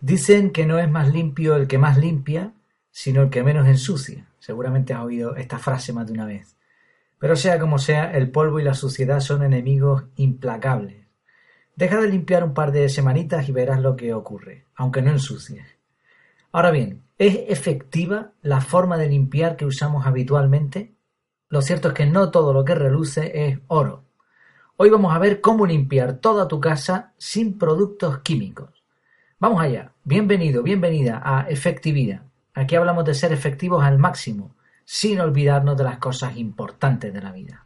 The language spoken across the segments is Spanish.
Dicen que no es más limpio el que más limpia, sino el que menos ensucia. Seguramente has oído esta frase más de una vez. Pero sea como sea, el polvo y la suciedad son enemigos implacables. Deja de limpiar un par de semanitas y verás lo que ocurre, aunque no ensucies. Ahora bien, ¿es efectiva la forma de limpiar que usamos habitualmente? Lo cierto es que no todo lo que reluce es oro. Hoy vamos a ver cómo limpiar toda tu casa sin productos químicos. Vamos allá. Bienvenido, bienvenida a Efectividad. Aquí hablamos de ser efectivos al máximo, sin olvidarnos de las cosas importantes de la vida.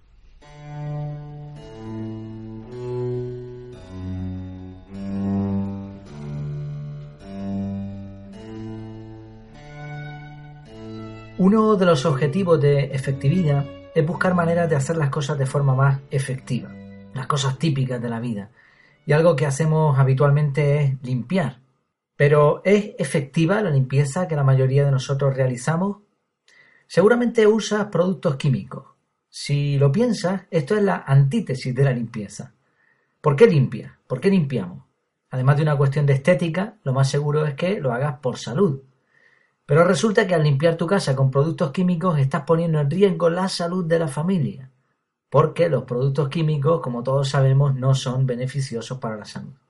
Uno de los objetivos de efectividad es buscar maneras de hacer las cosas de forma más efectiva, las cosas típicas de la vida. Y algo que hacemos habitualmente es limpiar. Pero ¿es efectiva la limpieza que la mayoría de nosotros realizamos? Seguramente usas productos químicos. Si lo piensas, esto es la antítesis de la limpieza. ¿Por qué limpias? ¿Por qué limpiamos? Además de una cuestión de estética, lo más seguro es que lo hagas por salud. Pero resulta que al limpiar tu casa con productos químicos estás poniendo en riesgo la salud de la familia, porque los productos químicos, como todos sabemos, no son beneficiosos para la salud.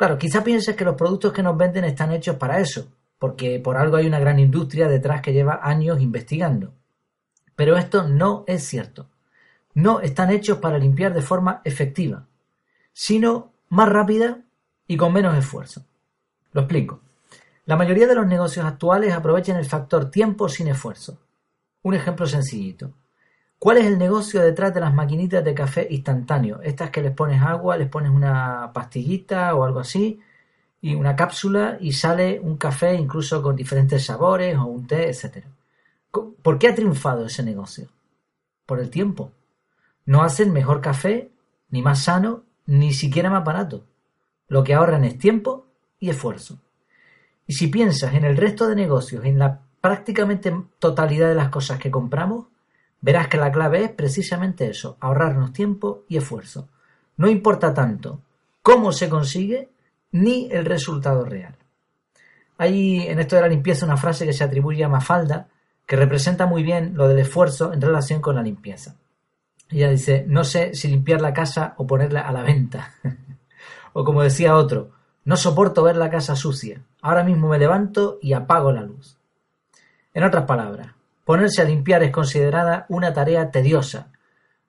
Claro, quizá pienses que los productos que nos venden están hechos para eso, porque por algo hay una gran industria detrás que lleva años investigando. Pero esto no es cierto. No están hechos para limpiar de forma efectiva, sino más rápida y con menos esfuerzo. Lo explico. La mayoría de los negocios actuales aprovechan el factor tiempo sin esfuerzo. Un ejemplo sencillito. ¿Cuál es el negocio detrás de las maquinitas de café instantáneo? Estas que les pones agua, les pones una pastillita o algo así, y una cápsula y sale un café incluso con diferentes sabores o un té, etc. ¿Por qué ha triunfado ese negocio? Por el tiempo. No hacen mejor café, ni más sano, ni siquiera más barato. Lo que ahorran es tiempo y esfuerzo. Y si piensas en el resto de negocios, en la prácticamente totalidad de las cosas que compramos, verás que la clave es precisamente eso, ahorrarnos tiempo y esfuerzo. No importa tanto cómo se consigue ni el resultado real. Hay en esto de la limpieza una frase que se atribuye a Mafalda que representa muy bien lo del esfuerzo en relación con la limpieza. Ella dice, no sé si limpiar la casa o ponerla a la venta. o como decía otro, no soporto ver la casa sucia. Ahora mismo me levanto y apago la luz. En otras palabras, ponerse a limpiar es considerada una tarea tediosa.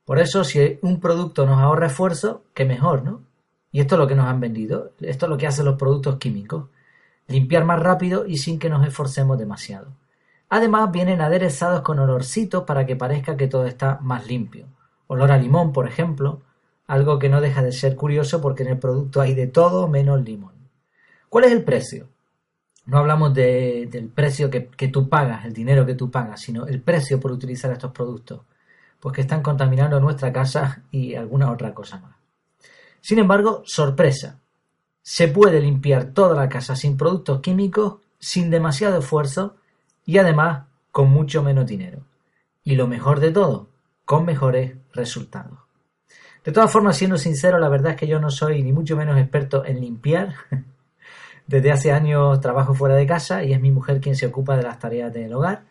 Por eso, si un producto nos ahorra esfuerzo, qué mejor, ¿no? Y esto es lo que nos han vendido. Esto es lo que hacen los productos químicos. Limpiar más rápido y sin que nos esforcemos demasiado. Además, vienen aderezados con olorcitos para que parezca que todo está más limpio. Olor a limón, por ejemplo, algo que no deja de ser curioso porque en el producto hay de todo menos limón. ¿Cuál es el precio? No hablamos del precio que, que, tú pagas, el dinero que tú pagas, sino el precio por utilizar estos productos, pues que están contaminando nuestra casa y alguna otra cosa más. Sin embargo, sorpresa, se puede limpiar toda la casa sin productos químicos, sin demasiado esfuerzo y además con mucho menos dinero. Y lo mejor de todo, con mejores resultados. De todas formas, siendo sincero, la verdad es que yo no soy ni mucho menos experto en limpiar. Desde hace años trabajo fuera de casa y es mi mujer quien se ocupa de las tareas del hogar.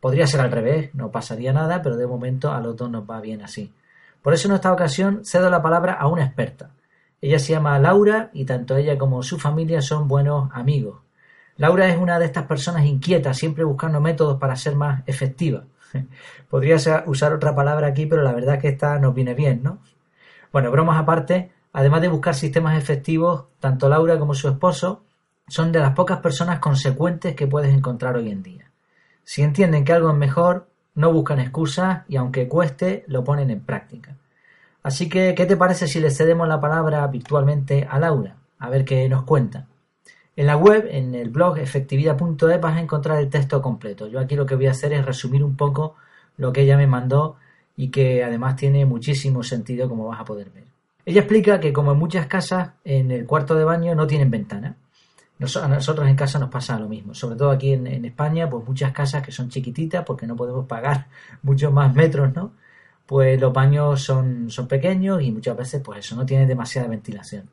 Podría ser al revés, no pasaría nada, pero de momento a los dos nos va bien así. Por eso en esta ocasión cedo la palabra a una experta. Ella se llama Laura y tanto ella como su familia son buenos amigos. Laura es una de estas personas inquietas, siempre buscando métodos para ser más efectiva. Podría usar otra palabra aquí, pero la verdad es que esta nos viene bien, ¿no? Bueno, bromas aparte, además de buscar sistemas efectivos, tanto Laura como su esposo son de las pocas personas consecuentes que puedes encontrar hoy en día. Si entienden que algo es mejor, no buscan excusas y aunque cueste, lo ponen en práctica. Así que, ¿qué te parece si le cedemos la palabra virtualmente a Laura? A ver qué nos cuenta. En la web, en el blog efectividad.es vas a encontrar el texto completo. Yo aquí lo que voy a hacer es resumir un poco lo que ella me mandó y que además tiene muchísimo sentido como vas a poder ver. Ella explica que como en muchas casas, en el cuarto de baño no tienen ventana. A nosotros en casa nos pasa lo mismo, sobre todo aquí en, España, pues muchas casas que son chiquititas porque no podemos pagar muchos más metros, ¿no? Pues los baños son, son pequeños y muchas veces pues eso no tiene demasiada ventilación.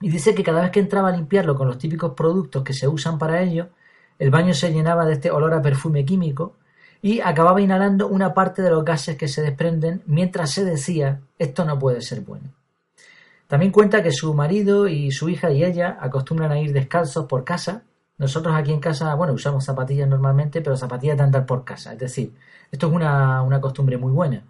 Y dice que cada vez que entraba a limpiarlo con los típicos productos que se usan para ello, el baño se llenaba de este olor a perfume químico y acababa inhalando una parte de los gases que se desprenden mientras se decía esto no puede ser bueno. También cuenta que su marido y su hija y ella acostumbran a ir descalzos por casa. Nosotros aquí en casa, bueno, usamos zapatillas normalmente, pero zapatillas de andar por casa. Es decir, esto es una, costumbre muy buena.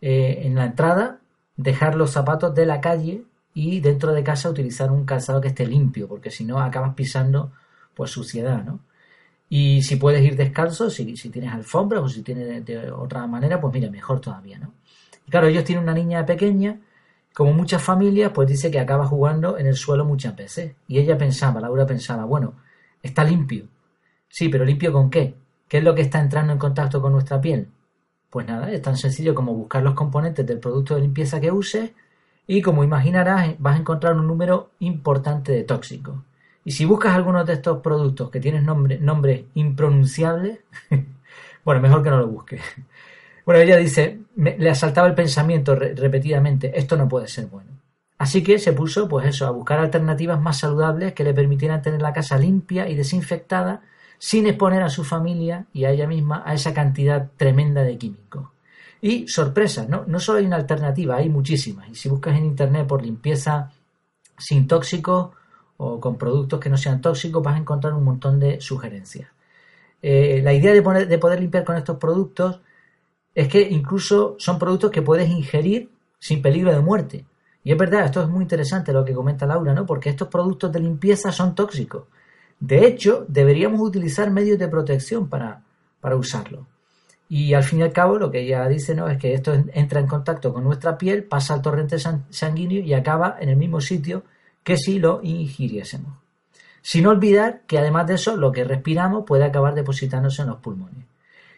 Eh, en la entrada, dejar los zapatos de la calle y dentro de casa utilizar un calzado que esté limpio, porque si no acabas pisando pues suciedad, ¿no? Y si puedes ir descalzo, si, si tienes alfombras o si tienes de, otra manera, pues mira, mejor todavía, ¿no? Y claro, ellos tienen una niña pequeña como muchas familias, pues dice que acaba jugando en el suelo muchas veces. Y ella pensaba, Laura pensaba, bueno, está limpio. Sí, pero limpio con qué? ¿Qué es lo que está entrando en contacto con nuestra piel? Pues nada, es tan sencillo como buscar los componentes del producto de limpieza que uses y como imaginarás vas a encontrar un número importante de tóxicos. Y si buscas algunos de estos productos que tienen nombre, nombres impronunciables, bueno, mejor que no lo busques. Bueno, ella dice, le asaltaba el pensamiento repetidamente, esto no puede ser bueno. Así que se puso, pues eso, a buscar alternativas más saludables que le permitieran tener la casa limpia y desinfectada sin exponer a su familia y a ella misma a esa cantidad tremenda de químicos. Y sorpresa, ¿no? no solo hay una alternativa, hay muchísimas. Y si buscas en internet por limpieza sin tóxicos o con productos que no sean tóxicos, vas a encontrar un montón de sugerencias. Eh, la idea de, de poder limpiar con estos productos es que incluso son productos que puedes ingerir sin peligro de muerte. Y es verdad, esto es muy interesante lo que comenta Laura, ¿no? Porque estos productos de limpieza son tóxicos. De hecho, deberíamos utilizar medios de protección para, para usarlo. Y al fin y al cabo, lo que ella dice, ¿no? Es que esto entra en contacto con nuestra piel, pasa al torrente sanguíneo y acaba en el mismo sitio que si lo ingiriésemos. Sin olvidar que además de eso, lo que respiramos puede acabar depositándose en los pulmones.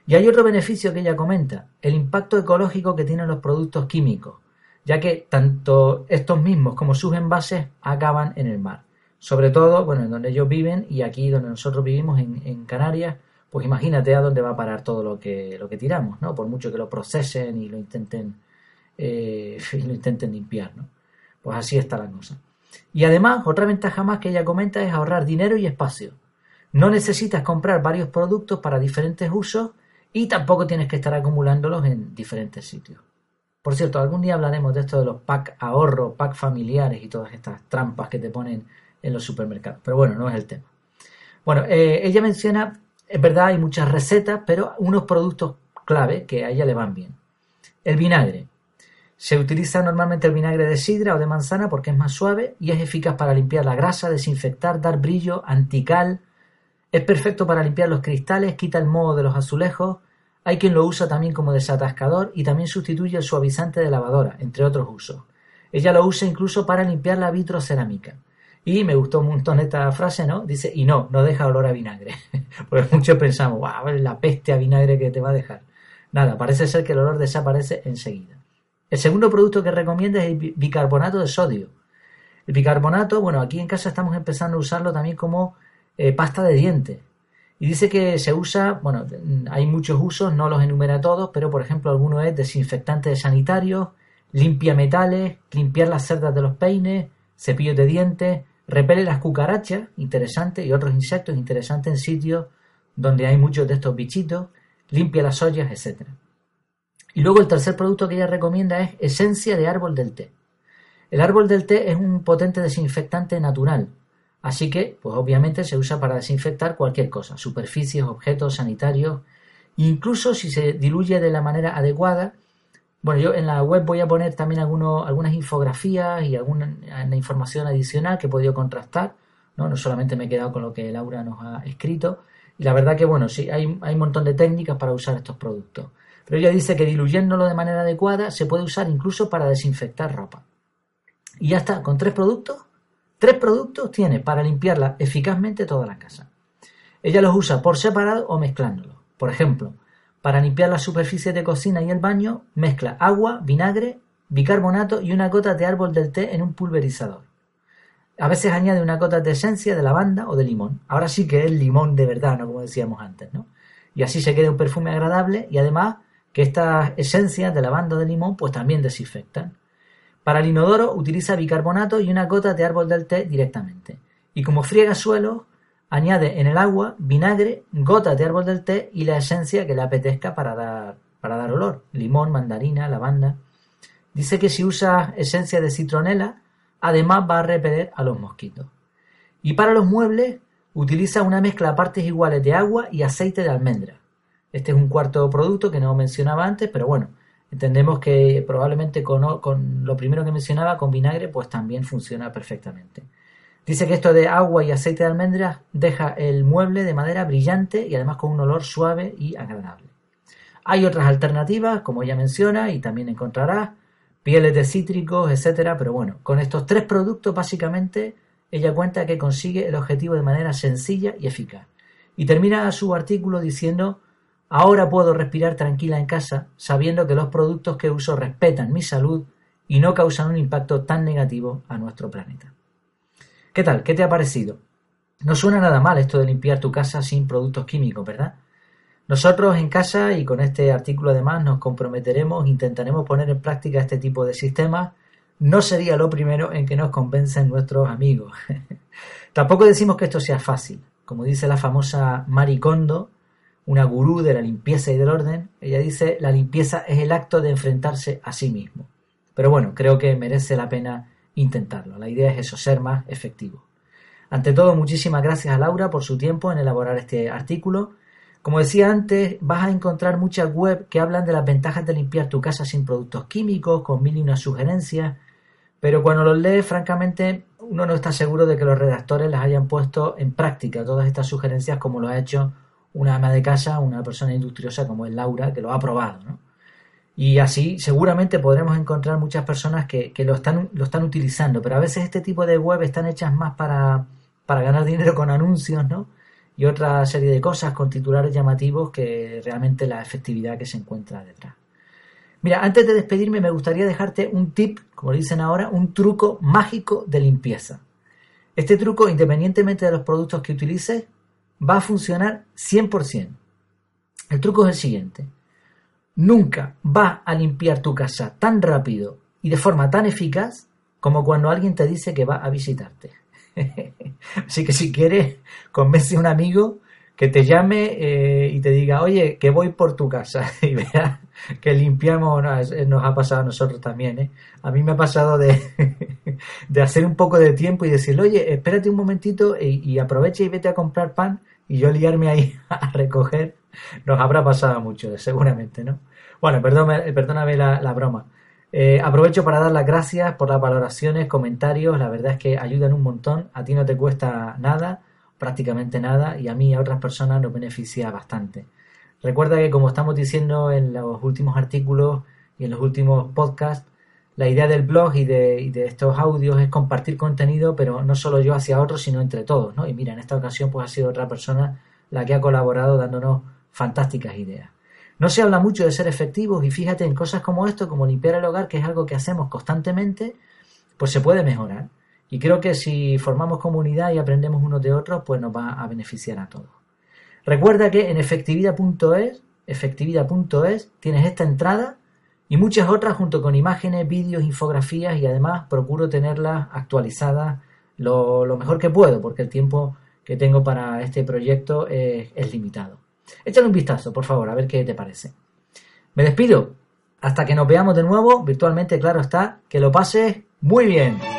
Y hay otro beneficio que ella comenta, el impacto ecológico que tienen los productos químicos, ya que tanto estos mismos como sus envases acaban en el mar. Sobre todo, bueno, en donde ellos viven y aquí donde nosotros vivimos en, Canarias, pues imagínate a dónde va a parar todo lo que, lo que tiramos, ¿no? Por mucho que lo procesen y lo intenten, eh, lo intenten limpiar, ¿no? Pues así está la cosa. Y además, otra ventaja más que ella comenta es ahorrar dinero y espacio. No necesitas comprar varios productos para diferentes usos y tampoco tienes que estar acumulándolos en diferentes sitios. Por cierto, algún día hablaremos de esto de los pack ahorro, pack familiares y todas estas trampas que te ponen en los supermercados. Pero bueno, no es el tema. Bueno, eh, ella menciona, es verdad, hay muchas recetas, pero unos productos clave que a ella le van bien. El vinagre. Se utiliza normalmente el vinagre de sidra o de manzana porque es más suave y es eficaz para limpiar la grasa, desinfectar, dar brillo, antical, es perfecto para limpiar los cristales, quita el moho de los azulejos. Hay quien lo usa también como desatascador y también sustituye el suavizante de lavadora, entre otros usos. Ella lo usa incluso para limpiar la vitrocerámica. Y me gustó un montón esta frase, ¿no? Dice, y no, no deja olor a vinagre. Porque muchos pensamos, wow, la peste a vinagre que te va a dejar. Nada, parece ser que el olor desaparece enseguida. El segundo producto que recomienda es el bicarbonato de sodio. El bicarbonato, bueno, aquí en casa estamos empezando a usarlo también como eh, pasta de dientes. Y dice que se usa, bueno, hay muchos usos, no los enumera todos, pero por ejemplo alguno es desinfectante de sanitarios, limpia metales, limpiar las cerdas de los peines, cepillos de dientes, repele las cucarachas, interesante, y otros insectos interesantes en sitios donde hay muchos de estos bichitos, limpia las ollas, etc. Y luego el tercer producto que ella recomienda es esencia de árbol del té. El árbol del té es un potente desinfectante natural, Así que, pues obviamente se usa para desinfectar cualquier cosa, superficies, objetos sanitarios, incluso si se diluye de la manera adecuada. Bueno, yo en la web voy a poner también algunas infografías y alguna información adicional que he podido contrastar, ¿no? no solamente me he quedado con lo que Laura nos ha escrito. Y la verdad que, bueno, sí, hay, hay un montón de técnicas para usar estos productos. Pero ella dice que diluyéndolo de manera adecuada se puede usar incluso para desinfectar ropa. Y ya está, con tres productos Tres productos tiene para limpiarla eficazmente toda la casa. Ella los usa por separado o mezclándolos. Por ejemplo, para limpiar las superficies de cocina y el baño, mezcla agua, vinagre, bicarbonato y una gota de árbol del té en un pulverizador. A veces añade una gota de esencia de lavanda o de limón. Ahora sí que es limón de verdad, no como decíamos antes, ¿no? Y así se queda un perfume agradable y además que estas esencias de lavanda o de limón pues también desinfectan. Para el inodoro utiliza bicarbonato y una gota de árbol del té directamente. Y como friega suelo, añade en el agua vinagre, gotas de árbol del té y la esencia que le apetezca para dar, para dar olor. Limón, mandarina, lavanda. Dice que si usa esencia de citronela, además va a repeler a los mosquitos. Y para los muebles utiliza una mezcla a partes iguales de agua y aceite de almendra. Este es un cuarto producto que no mencionaba antes, pero bueno, entendemos que probablemente con, lo primero que mencionaba, con vinagre, pues también funciona perfectamente. Dice que esto de agua y aceite de almendras deja el mueble de madera brillante y además con un olor suave y agradable. Hay otras alternativas, como ella menciona, y también encontrarás pieles de cítricos, etcétera, pero bueno, con estos tres productos básicamente ella cuenta que consigue el objetivo de manera sencilla y eficaz. Y termina su artículo diciendo Ahora puedo respirar tranquila en casa sabiendo que los productos que uso respetan mi salud y no causan un impacto tan negativo a nuestro planeta. ¿Qué tal? ¿Qué te ha parecido? No suena nada mal esto de limpiar tu casa sin productos químicos, ¿verdad? Nosotros en casa y con este artículo además nos comprometeremos, intentaremos poner en práctica este tipo de sistemas. No sería lo primero en que nos convencen nuestros amigos. Tampoco decimos que esto sea fácil. Como dice la famosa Maricondo, una gurú de la limpieza y del orden, ella dice, la limpieza es el acto de enfrentarse a sí mismo. Pero bueno, creo que merece la pena intentarlo. La idea es eso, ser más efectivo. Ante todo, muchísimas gracias a Laura por su tiempo en elaborar este artículo. Como decía antes, vas a encontrar muchas web que hablan de las ventajas de limpiar tu casa sin productos químicos, con unas sugerencias, pero cuando los lees, francamente, uno no está seguro de que los redactores las hayan puesto en práctica todas estas sugerencias como lo ha hecho una ama de casa, una persona industriosa como es Laura, que lo ha probado. ¿no? Y así seguramente podremos encontrar muchas personas que, lo, están, lo están utilizando, pero a veces este tipo de web están hechas más para, para ganar dinero con anuncios, ¿no? Y otra serie de cosas con titulares llamativos que realmente la efectividad que se encuentra detrás. Mira, antes de despedirme me gustaría dejarte un tip, como dicen ahora, un truco mágico de limpieza. Este truco, independientemente de los productos que utilices, va a funcionar 100%. El truco es el siguiente. Nunca va a limpiar tu casa tan rápido y de forma tan eficaz como cuando alguien te dice que va a visitarte. Así que si quieres, convence a un amigo que te llame eh, y te diga, oye, que voy por tu casa y vea que limpiamos, nos ha pasado a nosotros también. ¿eh? A mí me ha pasado de, de hacer un poco de tiempo y decirle, oye, espérate un momentito y, y aprovecha y vete a comprar pan y yo liarme ahí a recoger, nos habrá pasado mucho, seguramente, ¿no? Bueno, perdóname, perdóname la, broma. Eh, aprovecho para dar las gracias por las valoraciones, comentarios, la verdad es que ayudan un montón, a ti no te cuesta nada, prácticamente nada, y a mí y a otras personas nos beneficia bastante. Recuerda que como estamos diciendo en los últimos artículos y en los últimos podcasts, la idea del blog y de, estos audios es compartir contenido, pero no solo yo hacia otros, sino entre todos. Y mira, en esta ocasión pues ha sido otra persona la que ha colaborado dándonos fantásticas ideas. No se habla mucho de ser efectivos y fíjate en cosas como esto, como limpiar el hogar, que es algo que hacemos constantemente, pues se puede mejorar. Y creo que si formamos comunidad y aprendemos unos de otros, pues nos va a beneficiar a todos. Recuerda que en efectividad.es, efectividad.es, tienes esta entrada y muchas otras junto con imágenes, vídeos, infografías y además procuro tenerlas actualizadas lo, mejor que puedo porque el tiempo que tengo para este proyecto es, es limitado. Échale un vistazo, por favor, a ver qué te parece. Me despido. Hasta que nos veamos de nuevo, virtualmente, claro está, que lo pases muy bien.